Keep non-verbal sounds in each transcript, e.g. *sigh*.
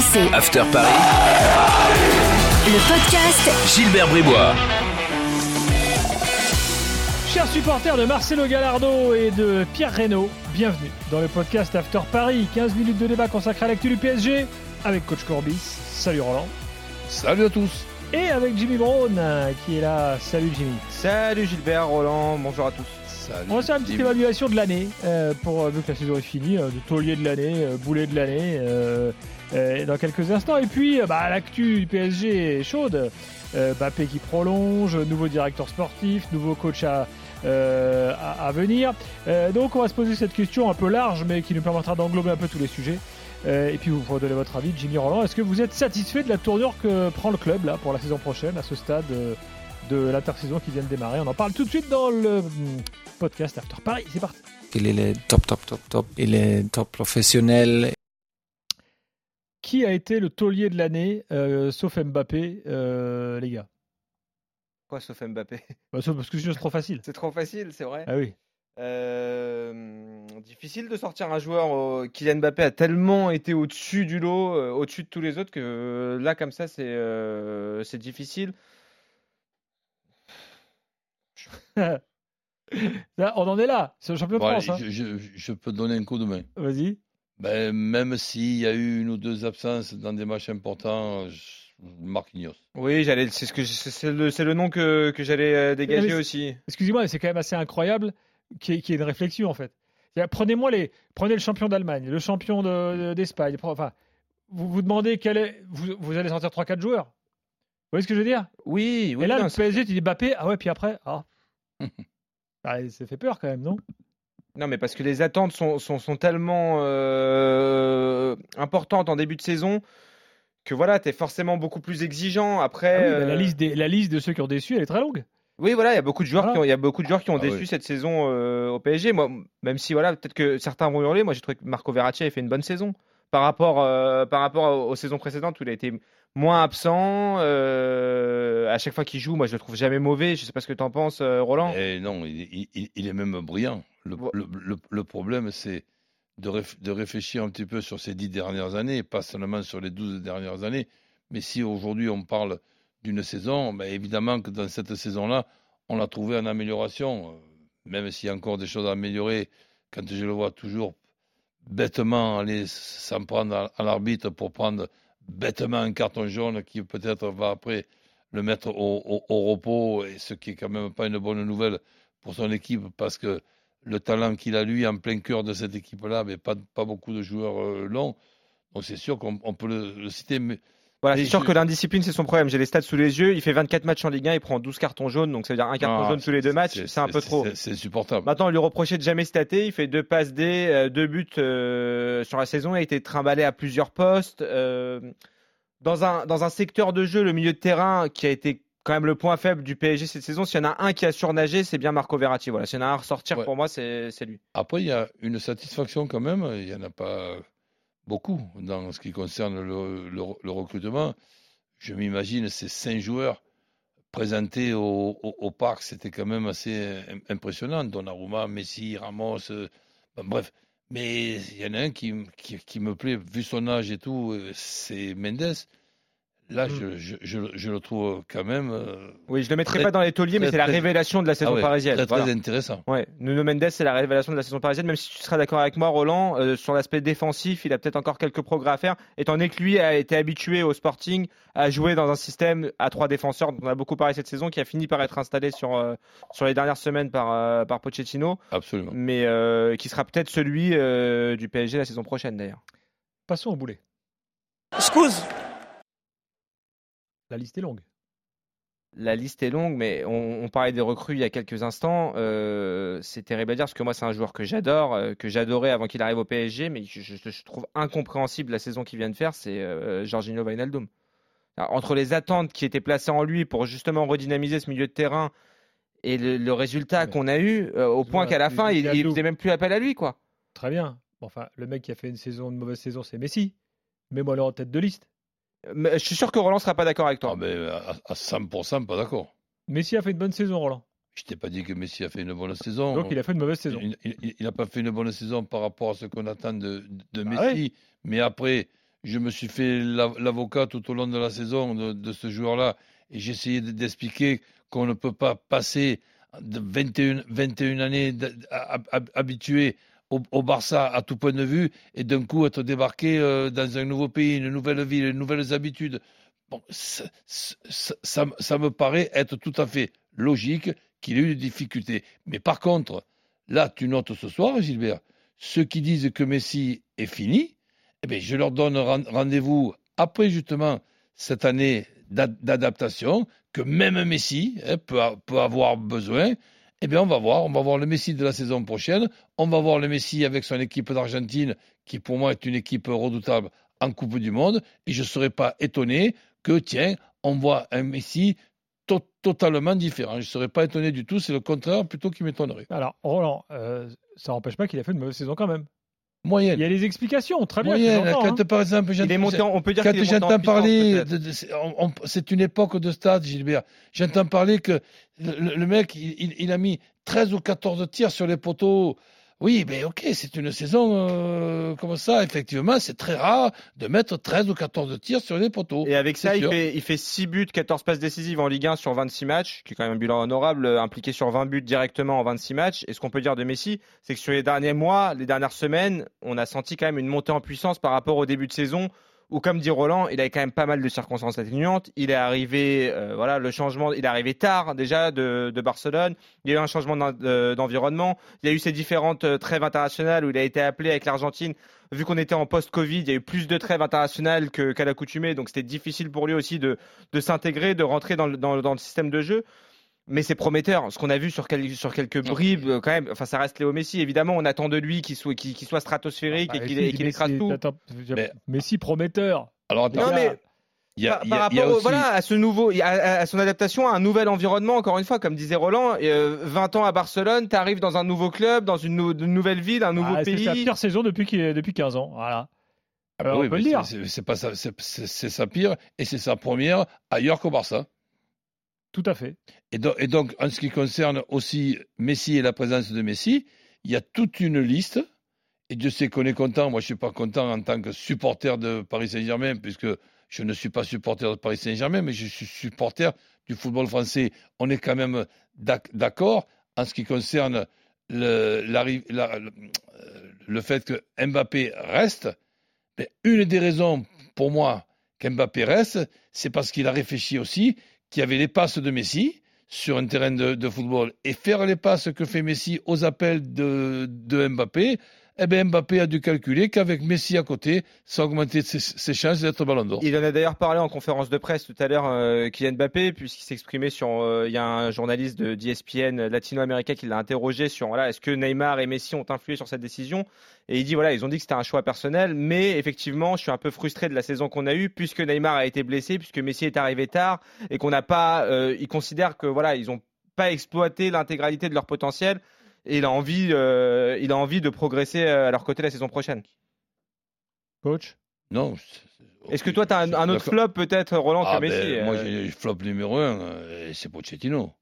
RMC. After Paris. Le podcast Gilbert Bribois. Chers supporters de Marcelo Gallardo et de Pierre Reynaud, bienvenue dans le podcast After Paris. 15 minutes de débat consacré à l'actu du PSG avec Coach Corbis. Salut Roland. Salut à tous. Et avec Jimmy Brown euh, qui est là. Salut Jimmy. Salut Gilbert, Roland, bonjour à tous. Salut. On va faire une petite évaluation de l'année euh, pour euh, vu que la saison est finie, euh, de taulier de l'année, euh, boulet de l'année, euh, dans quelques instants. Et puis, euh, bah, l'actu du PSG est chaude. Euh, qui prolonge, nouveau directeur sportif, nouveau coach à, euh, à, à venir. Euh, donc, on va se poser cette question un peu large, mais qui nous permettra d'englober un peu tous les sujets. Euh, et puis, vous pourrez donner votre avis, Jimmy Roland. Est-ce que vous êtes satisfait de la tournure que prend le club là pour la saison prochaine, à ce stade de l'intersaison qui vient de démarrer? On en parle tout de suite dans le hum, podcast After Paris. C'est parti. Il est top, top, top, top. Il est top professionnel. Qui a été le taulier de l'année, euh, sauf Mbappé, euh, les gars? Quoi, sauf Mbappé? Bah, sauf parce que sinon, c'est trop facile. *laughs* C'est trop facile, c'est vrai. Ah oui. Euh, difficile de sortir un joueur. Kylian Mbappé a tellement été au-dessus du lot, euh, au-dessus de tous les autres, que euh, là, comme ça, c'est euh, difficile. *laughs* Là, on en est là. C'est le champion de Bon, France. allez, hein. je, je- je peux te donner un coup de main. Vas-y. Ben, même s'il y a eu une ou deux absences dans des matchs importants, je- Marquinhos. Oui, j'allais, c'est ce que c'est c'est le, c'est le nom que, que j'allais euh, dégager Mais- aussi. Excusez-moi, mais c'est quand même assez incroyable qu'il y, ait- qu'il y ait une réflexion en fait. Prenez-moi les, prenez le champion d'Allemagne, le champion de- d'Espagne. enfin, vous vous demandez quel est, vous, vous allez sortir 3-4 joueurs. Vous voyez ce que je veux dire? Oui, oui. Et là, non, le PSG, tu dis Mbappé, ah ouais, puis après, ah. *laughs* Ah, ça fait peur quand même, non? Non, mais parce que les attentes sont, sont, sont tellement euh, importantes en début de saison que voilà, tu es forcément beaucoup plus exigeant. Après, Ah oui, bah, la, euh, liste des, la liste de ceux qui ont déçu, elle est très longue. oui, voilà, il y a beaucoup de joueurs Voilà. qui ont, il y a beaucoup de joueurs qui ont Ah déçu oui. cette saison euh, au PSG. Moi, même si voilà, peut-être que certains vont hurler, moi j'ai trouvé que Marco Verratti a fait une bonne saison par rapport, euh, par rapport aux, aux saisons précédentes où il a été moins absent. euh, à chaque fois qu'il joue, moi je le trouve jamais mauvais. Je sais pas ce que tu en penses, euh, Roland. Et non, il, il- est même brillant. Le, le- le- le problème, c'est de, réf- de réfléchir un petit peu sur ces dix dernières années, pas seulement sur les douze dernières années. Mais si aujourd'hui on parle d'une saison, ben évidemment que dans cette saison-là, on l'a trouvé en amélioration. Même s'il y a encore des choses à améliorer, quand je le vois toujours bêtement aller s'en prendre à, l'arbitre pour prendre bêtement un carton jaune qui peut-être va après le mettre au, repos, ce qui est quand même pas une bonne nouvelle pour son équipe parce que le talent qu'il a lui en plein cœur de cette équipe-là, mais pas, pas beaucoup de joueurs euh, longs. Donc c'est sûr qu'on on peut le, citer, Voilà, c'est sûr que l'indiscipline, c'est son problème. J'ai les stats sous les yeux. Il fait 24 matchs en Ligue 1, il prend 12 cartons jaunes, donc ça veut dire un carton Ah, jaune tous les deux matchs. c'est- un peu trop. c'est- insupportable. Maintenant, on lui reprochait de jamais stater. Il fait deux passes D, euh, deux buts euh, sur la saison. Il a été trimballé à plusieurs postes. euh, dans, un, dans un secteur de jeu, le milieu de terrain qui a été quand même le point faible du PSG cette saison, s'il y en a un qui a surnagé, c'est bien Marco Verratti. Voilà, s'il y en a un à ressortir, Ouais. pour moi, c'est lui. Après, il y a une satisfaction quand même, il n'y en a pas beaucoup dans ce qui concerne le, recrutement. Je m'imagine ces cinq joueurs présentés au, parc, c'était quand même assez im- impressionnant. Donnarumma, Messi, Ramos, euh, bref. Mais il y en a un qui me plaît, vu son âge et tout, euh, c'est Mendes. Là, Mm. je, je- je le- je le trouve quand même euh, Oui, je le mettrai Très- pas dans les tauliers, mais c'est la révélation de la saison ah ouais, parisienne. très, Voilà. très intéressant. Ouais, Nuno Mendes, c'est la révélation de la saison parisienne. Même si tu seras d'accord avec moi, Roland, euh, sur l'aspect défensif, il a peut-être encore quelques progrès à faire, étant donné que lui a été habitué au Sporting à jouer dans un système à trois défenseurs, dont on a beaucoup parlé cette saison, qui a fini par être installé sur, euh, sur les dernières semaines par, euh, par Pochettino, Absolument. mais euh, qui sera peut-être celui euh, du PSG la saison prochaine d'ailleurs. Passons au boulet. Excuse. La liste est longue. La liste est longue, mais on, on parlait des recrues il y a quelques instants. Euh, c'est terrible à dire parce que moi, c'est un joueur que j'adore, euh, que j'adorais avant qu'il arrive au PSG, mais je, je- je trouve incompréhensible la saison qu'il vient de faire. C'est euh, Jorginho Wijnaldum. Alors, entre les attentes qui étaient placées en lui pour justement redynamiser ce milieu de terrain et le, le résultat qu'on a eu, euh, au point qu'à la il- fin, il il, faisait même plus appel à lui, quoi. Très bien. Enfin, le mec qui a fait une saison, une mauvaise saison, c'est Messi. Mets-moi le en tête de liste. Mais je suis sûr que Roland sera pas d'accord avec toi. Ah, ben, à, à 100%, pas d'accord. Messi a fait une bonne saison, Roland. Je t'ai pas dit que Messi a fait une bonne saison. Donc il a fait une mauvaise saison. Il n'a pas fait une bonne saison par rapport à ce qu'on attend de, de Ah Messi. Mais après, je me suis fait la- l'avocat tout au long de la saison de, de ce joueur-là et j'ai essayé de- d'expliquer qu'on ne peut pas passer de 21, 21 années habitué au, Barça à tout point de vue et d'un coup être débarqué euh, dans un nouveau pays, une nouvelle ville, de nouvelles habitudes. Bon, ça, ça- me paraît être tout à fait logique qu'il ait eu des difficultés. Mais par contre, là, tu notes ce soir, Gilbert, ceux qui disent que Messi est fini, eh bien, je leur donne ren- rendez-vous après justement cette année d'ad- d'adaptation que même Messi hein, peut, peut avoir besoin. Eh bien, on va voir. On va voir le Messi de la saison prochaine. On va voir le Messi avec son équipe d'Argentine, qui pour moi est une équipe redoutable en Coupe du Monde. Et je ne serais pas étonné que, tiens, on voit un Messi to- totalement différent. Je ne serais pas étonné du tout. C'est le contraire plutôt qui m'étonnerait. Alors, Roland, euh, ça n'empêche pas qu'il a fait une mauvaise saison quand même. Il Moyenne. y a les explications, très bien. Moyenne. Quand, hein. par exemple, Il on peut dire Quand j'entends parler, peut-être. de- de- c'est on- on- c'est une époque de stade, Gilbert. J'entends parler que le, le- le mec, il, il- il a mis 13 ou 14 tirs sur les poteaux. Oui, mais ok, c'est une saison euh, comme ça. Effectivement, c'est très rare de mettre 13 ou 14 tirs sur les poteaux. Et avec ça, il fait, il fait 6 buts, 14 passes décisives en Ligue 1 sur 26 matchs, qui est quand même un bilan honorable, euh, impliqué sur 20 buts directement en 26 matchs. Et ce qu'on peut dire de Messi, c'est que sur les derniers mois, les dernières semaines, on a senti quand même une montée en puissance par rapport au début de saison, où, comme dit Roland, il avait quand même pas mal de circonstances atténuantes. Il est arrivé, euh, voilà, le changement, il est arrivé tard déjà de, Barcelone. Il y a eu un changement d'en- de- d'environnement. Il y a eu ces différentes euh, trêves internationales où il a été appelé avec l'Argentine. Vu qu'on était en post-Covid, il y a eu plus de trêves internationales qu'à l'accoutumée, donc c'était difficile pour lui aussi de, s'intégrer, de rentrer dans le système de jeu. Mais c'est prometteur. Ce qu'on a vu sur, quel- sur quelques bribes, quand même, enfin, ça reste Léo Messi. Évidemment, on attend de lui qu'il soit, stratosphérique Bah, et qu'il Messi, écrase tout. attends, Mais- Messi prometteur. Alors attends, Non, mais il y a, par, il y a- par il y a rapport au- aussi- voilà, à ce nouveau, à, son adaptation à un nouvel environnement, encore une fois, comme disait Roland, euh, 20 ans à Barcelone, tu arrives dans un nouveau club, dans une, nou- une nouvelle ville, un nouveau Ah, c'est pays. sa pire saison depuis, depuis 15 ans. Voilà. Ah bah Alors, oui, on peut le dire. c'est sa pire et c'est sa première ailleurs qu'au Barça. Tout à fait. Et donc, en ce qui concerne aussi Messi et la présence de Messi, il y a toute une liste. Et Dieu sait qu'on est content. Moi, je suis pas content en tant que supporter de Paris Saint-Germain, puisque je ne suis pas supporter de Paris Saint-Germain, mais je suis supporter du football français. On est quand même d'ac- d'accord en ce qui concerne le, la- le, le fait que Mbappé reste. Mais une des raisons pour moi qu'Mbappé reste, c'est parce qu'il a réfléchi aussi qu'il y avait les passes de Messi sur un terrain de, football et faire les passes que fait Messi aux appels de Mbappé, eh bien Mbappé a dû calculer qu'avec Messi à côté, ça augmentait ses, ses chances d'être ballon d'or. Il en a d'ailleurs parlé en conférence de presse tout à l'heure, euh, Kylian Mbappé, puisqu'il s'exprimait sur. euh, Il y a un journaliste de d'ESPN latino-américain qui l'a interrogé sur voilà, est-ce que Neymar et Messi ont influé sur cette décision? Et il dit voilà, ils ont dit que c'était un choix personnel, mais effectivement, je suis un peu frustré de la saison qu'on a eue, puisque Neymar a été blessé, puisque Messi est arrivé tard, et qu'on n'a pas. euh, ils considèrent que voilà, ils n'ont pas exploité l'intégralité de leur potentiel. Et il a envie, euh, il a envie de progresser euh, à leur côté la saison prochaine. Coach? Non. Est-ce que toi, tu as un, autre flop peut-être, Roland, Ah que Messi ben, Moi, euh, j'ai le flop numéro un, c'est Pochettino.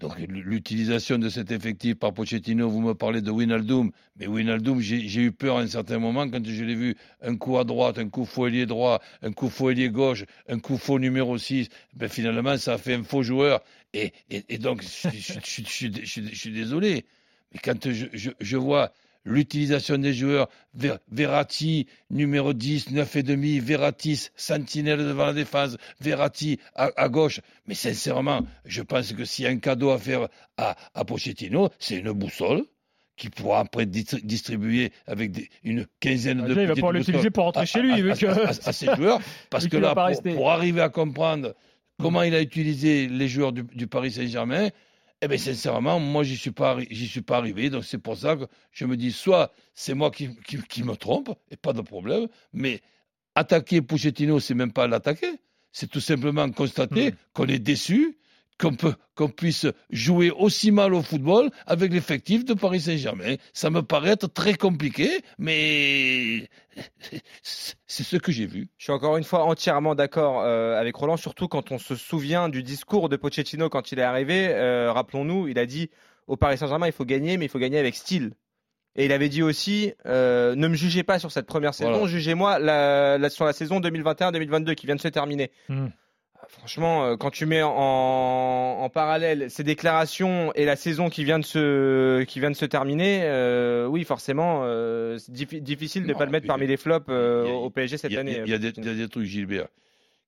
Donc l'utilisation de cet effectif par Pochettino, vous me parlez de Winaldum, mais Winaldum, j'ai eu peur à un certain moment quand je l'ai vu un coup à droite, un coup faux ailier droit, un coup faux ailier gauche, un coup faux numéro 6, ben finalement ça a fait un faux joueur. Et, donc je, je- suis désolé, mais quand je vois l'utilisation des joueurs, Ver- Verratti, numéro 10, 9 et demi, Verratti, sentinelle devant la défense, Verratti à, à gauche. Mais sincèrement, je pense que s'il y a un cadeau à faire à, à Pochettino, c'est une boussole qui pourra après distri- distribuer avec des- une quinzaine de Déjà, il va pouvoir l'utiliser pour rentrer à- chez lui, à, à- que- à- à ses joueurs, *laughs* parce que là, pour, arriver à comprendre comment il a utilisé les joueurs du, du Paris Saint-Germain, eh bien, sincèrement, moi, j'y suis pas, j'y suis pas arrivé. Donc, c'est pour ça que je me dis, soit c'est moi qui, qui, qui me trompe, et pas de problème, mais attaquer Pochettino, c'est même pas l'attaquer. C'est tout simplement constater Hmm. qu'on est déçu, qu'on puisse jouer aussi mal au football avec l'effectif de Paris Saint-Germain. Ça me paraît être très compliqué, mais *laughs* c'est ce que j'ai vu. Je suis encore une fois entièrement d'accord euh, avec Roland, surtout quand on se souvient du discours de Pochettino quand il est arrivé. Euh, Rappelons-nous, il a dit au Paris Saint-Germain, il faut gagner, mais il faut gagner avec style. Et il avait dit aussi, euh, ne me jugez pas sur cette première saison, Voilà. jugez-moi la, la- sur la saison 2021-2022 qui vient de se terminer. Hmm. Franchement, euh, quand tu mets en, en parallèle ces déclarations et la saison qui vient de se, qui vient de se terminer, euh, oui, forcément, euh, c'est diffi- difficile de ne pas le mettre parmi les flops euh, a- au PSG cette a, année. il y a des, Pochettino. il y a des trucs, Gilbert,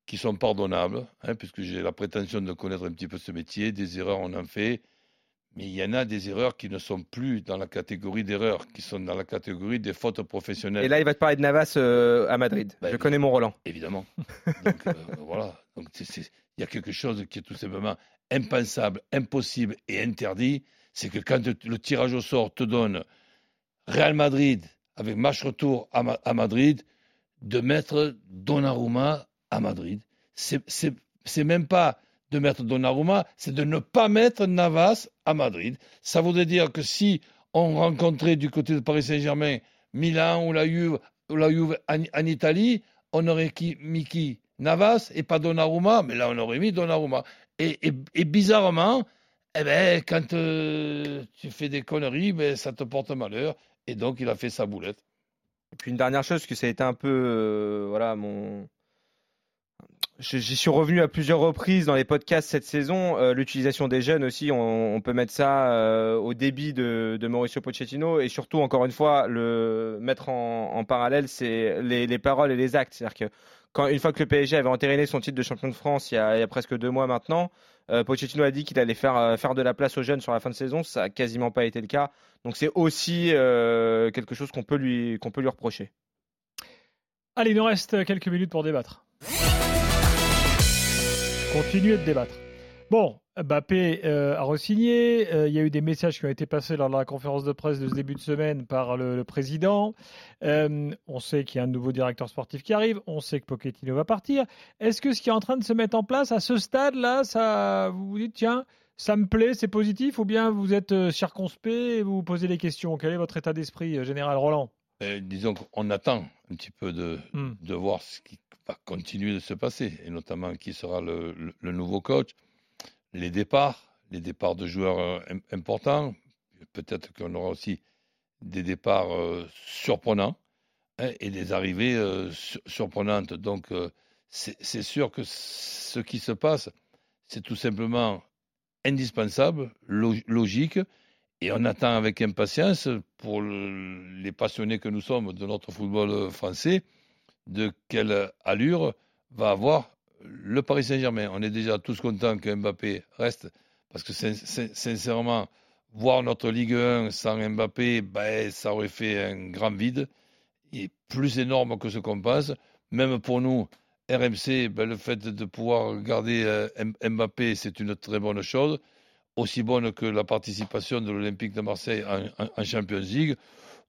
qui sont pardonnables, hein, puisque j'ai la prétention de connaître un petit peu ce métier. Des erreurs, on en fait. Mais il y en a des erreurs qui ne sont plus dans la catégorie d'erreurs, qui sont dans la catégorie des fautes professionnelles. Et là, il va te parler de Navas euh, à Madrid. Bah, Je connais mon Roland. Évidemment. *laughs* Donc, euh, voilà. Donc, il y a quelque chose qui est tout simplement impensable, impossible et interdit. C'est que quand le- tirage au sort te donne Real Madrid avec match retour à, Ma- à Madrid, de mettre Donnarumma à Madrid. C'est même pas de mettre Donnarumma, c'est de ne pas mettre Navas à Madrid. Ça voudrait dire que si on rencontrait du côté de Paris Saint-Germain Milan ou la Juve, en, Italie, on aurait qui, mis qui? Navas et pas Donnarumma, mais là on aurait mis Donnarumma. Et, et- bizarrement, eh ben, quand euh, tu fais des conneries, ben, ça te porte malheur. Et donc il a fait sa boulette. Et puis une dernière chose, que ça a été un peu, euh, voilà, mon. J'y suis revenu à plusieurs reprises dans les podcasts cette saison. euh, L'utilisation des jeunes aussi, on, peut mettre ça euh, au débit de, Mauricio Pochettino et surtout, encore une fois, le mettre en, parallèle, c'est les, les paroles et les actes. C'est-à-dire que quand, une fois que le PSG avait entériné son titre de champion de France il y a, presque deux mois maintenant, euh, Pochettino a dit qu'il allait faire, faire de la place aux jeunes sur la fin de saison. Ça n'a quasiment pas été le cas. Donc c'est aussi quelque chose qu'on peut lui, qu'on peut lui reprocher. Allez, il nous reste quelques minutes pour débattre. Continuez de débattre. Bon, Mbappé euh, a re-signé. Euh, il y a eu des messages qui ont été passés lors de la conférence de presse de ce début de semaine par le, le président. Euh, on sait qu'il y a un nouveau directeur sportif qui arrive. On sait que Pochettino va partir. Est-ce que ce qui est en train de se mettre en place à ce stade-là, ça, vous vous dites, tiens, ça me plaît, c'est positif, ou bien vous êtes circonspect et vous vous posez des questions? Quel est votre état d'esprit, général Roland? Disons qu'on attend un petit peu de, Hmm. de voir ce qui va continuer de se passer, et notamment qui sera le, nouveau coach, les départs, les départs de joueurs euh, im- importants, peut-être qu'on aura aussi des départs euh, surprenants hein, et des arrivées euh, sur- surprenantes. Donc c'est sûr que ce qui se passe, c'est tout simplement indispensable, lo- logique, et on attend avec impatience, pour le- les passionnés que nous sommes de notre football français, de quelle allure va avoir le Paris Saint-Germain. On est déjà tous contents que Mbappé reste, parce que sin- sin- sincèrement, voir notre Ligue 1 sans Mbappé, ben, ça aurait fait un grand vide, et plus énorme que ce qu'on pense. Même pour nous, RMC, ben, le fait de pouvoir garder euh, Mbappé, c'est une très bonne chose aussi bonne que la participation de l'Olympique de Marseille en, en- en Champions League.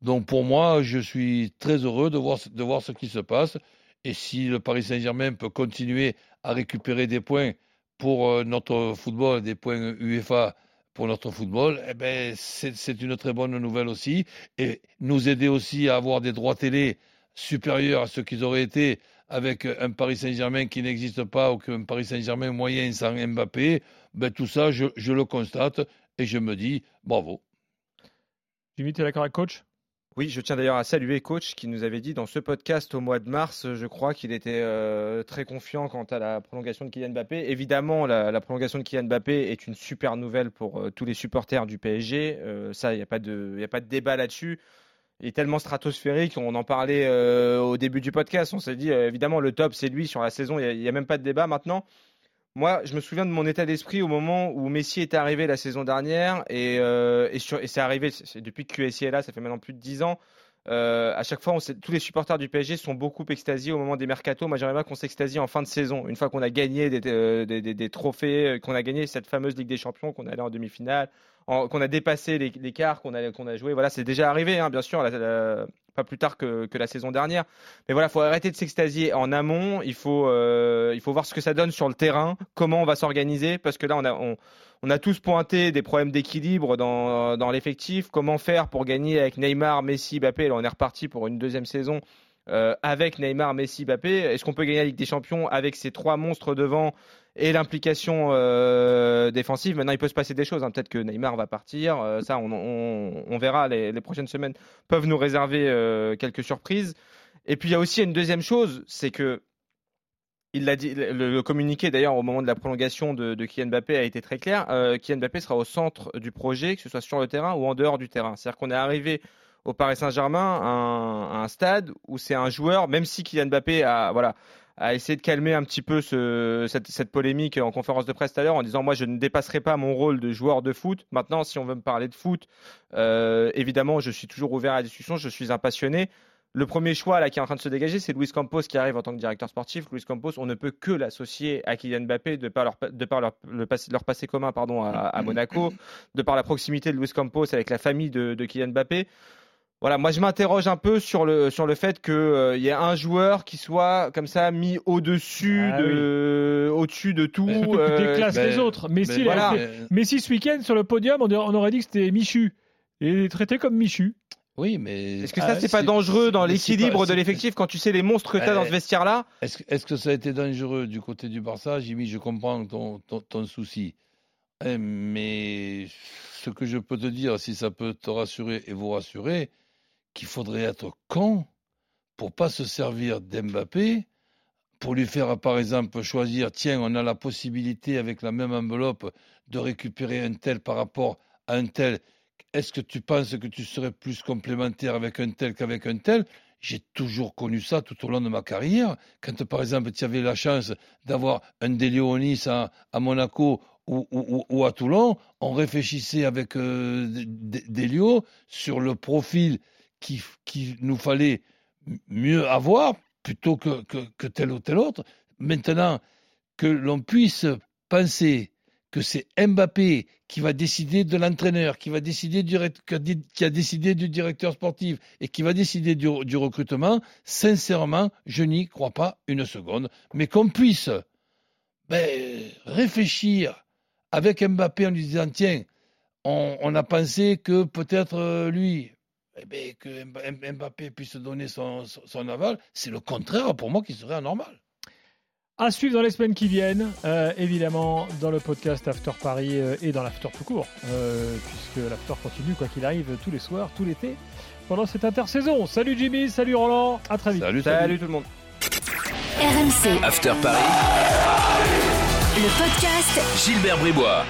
Donc pour moi, je suis très heureux de voir, de voir ce qui se passe. Et si le Paris Saint-Germain peut continuer à récupérer des points pour euh, notre football, des points UEFA pour notre football, eh ben, c'est une très bonne nouvelle aussi. Et nous aider aussi à avoir des droits télé supérieurs à ce qu'ils auraient été avec un Paris Saint-Germain qui n'existe pas ou qu'un Paris Saint-Germain moyen sans Mbappé, ben, tout ça, je, je le constate et je me dis bravo. Jimmy, tu es d'accord avec coach? Oui, je tiens d'ailleurs à saluer coach qui nous avait dit dans ce podcast au mois de mars, je crois qu'il était euh, très confiant quant à la prolongation de Kylian Mbappé. Évidemment, la, prolongation de Kylian Mbappé est une super nouvelle pour euh, tous les supporters du PSG. Euh, ça, il n'y a, pas de- débat là-dessus. Il est tellement stratosphérique, on en parlait au début du podcast. On s'est dit, évidemment, le top, c'est lui sur la saison. Il n'y a, même pas de débat maintenant. Moi, je me souviens de mon état d'esprit au moment où Messi est arrivé la saison dernière et, euh, c'est arrivé depuis que QSI est là, ça fait maintenant plus de 10 ans. Euh, à chaque fois, tous les supporters du PSG sont beaucoup extasiés au moment des mercatos. Moi, j'aimerais bien qu'on s'extasie en fin de saison, une fois qu'on a gagné des, trophées, euh, qu'on a gagné cette fameuse Ligue des Champions, qu'on est allé en demi-finale, qu'on a dépassé les- qu'on a, qu'on a joué. Voilà, c'est déjà arrivé, hein, bien sûr, pas plus tard que, la saison dernière. Mais voilà, faut arrêter de s'extasier en amont. Il faut, euh, il faut voir ce que ça donne sur le terrain, comment on va s'organiser, parce que là, on a, tous pointé des problèmes d'équilibre dans, dans l'effectif. Comment faire pour gagner avec Neymar, Messi, Mbappé? Là, on est reparti pour une deuxième saison euh, avec Neymar, Messi, Mbappé. Est-ce qu'on peut gagner la Ligue des Champions avec ces trois monstres devant et l'implication euh, défensive? Maintenant, il peut se passer des choses. hein. Peut-être que Neymar va partir. euh, ça, on, verra. Les, prochaines semaines peuvent nous réserver quelques surprises. Et puis, il y a aussi une deuxième chose, c'est que le communiqué d'ailleurs au moment de la prolongation de, de Kylian Mbappé a été très clair. Euh, Kylian Mbappé sera au centre du projet, que ce soit sur le terrain ou en dehors du terrain. C'est-à-dire qu'on est arrivé au Paris Saint-Germain un, stade où c'est un joueur, même si Kylian Mbappé a, voilà, a essayé de calmer un petit peu ce- cette, polémique en conférence de presse tout à l'heure en disant moi je ne dépasserai pas mon rôle de joueur de foot. Maintenant, si on veut me parler de foot, euh, évidemment, je suis toujours ouvert à la discussion, je suis un passionné. Le premier choix là qui est en train de se dégager, c'est Luis Campos qui arrive en tant que directeur sportif. Luis Campos, on ne peut que l'associer à Kylian Mbappé de par leur, de par leur, le passé, leur passé commun pardon, à, à Monaco, de par la proximité de Luis Campos avec la famille de, de Kylian Mbappé. Voilà, moi je m'interroge un peu sur le, sur le fait qu'il y ait un joueur qui soit comme ça mis au-dessus Ah de, au-dessus de tout. Surtout que tu euh, déclasses ben, les autres. Messi, Mais a Messi, ce week-end, sur le podium, on, aurait dit que c'était Michu. Et il est traité comme Michu. Oui, mais. Est-ce que Ah ça ouais, c'est pas dangereux dans l'équilibre de l'effectif quand tu sais les monstres que tu as Euh, dans ce vestiaire-là Est-ce que, est-ce que ça a été dangereux du côté du Barça Jimmy, je comprends ton, ton, ton souci. Hein, mais ce que je peux te dire, si ça peut te rassurer et vous rassurer, qu'il faudrait être con pour pas se servir d'Mbappé, pour lui faire par exemple choisir, tiens, on a la possibilité avec la même enveloppe de récupérer un tel par rapport à un tel. Est-ce que tu penses que tu serais plus complémentaire avec un tel qu'avec un tel? J'ai toujours connu ça tout au long de ma carrière. Quand, par exemple, tu avais la chance d'avoir un Delionis à, à Monaco ou, à Toulon, on réfléchissait avec euh, Delio sur le profil qu'il qui nous fallait mieux avoir plutôt que, que, tel ou tel autre. Maintenant, que l'on puisse penser que c'est Mbappé qui va décider de l'entraîneur, qui a décidé du directeur sportif et qui va décider du, recrutement, sincèrement, je n'y crois pas une seconde. Mais qu'on puisse ben, réfléchir avec Mbappé en lui disant tiens, on, on a pensé que peut-être euh, lui, eh ben, que Mb- Mbappé puisse donner son, son, son aval, c'est le contraire pour moi qui serait anormal. À suivre dans les semaines qui viennent, euh, évidemment, dans le podcast After Paris euh, et dans l'After tout court, euh, puisque l'After continue, quoi qu'il arrive, tous les soirs, tout l'été, pendant cette intersaison. Salut Jimmy, salut Roland, à très vite. Salut, Salut tout le monde. RMC, After Paris, le podcast Gilbert Bribois.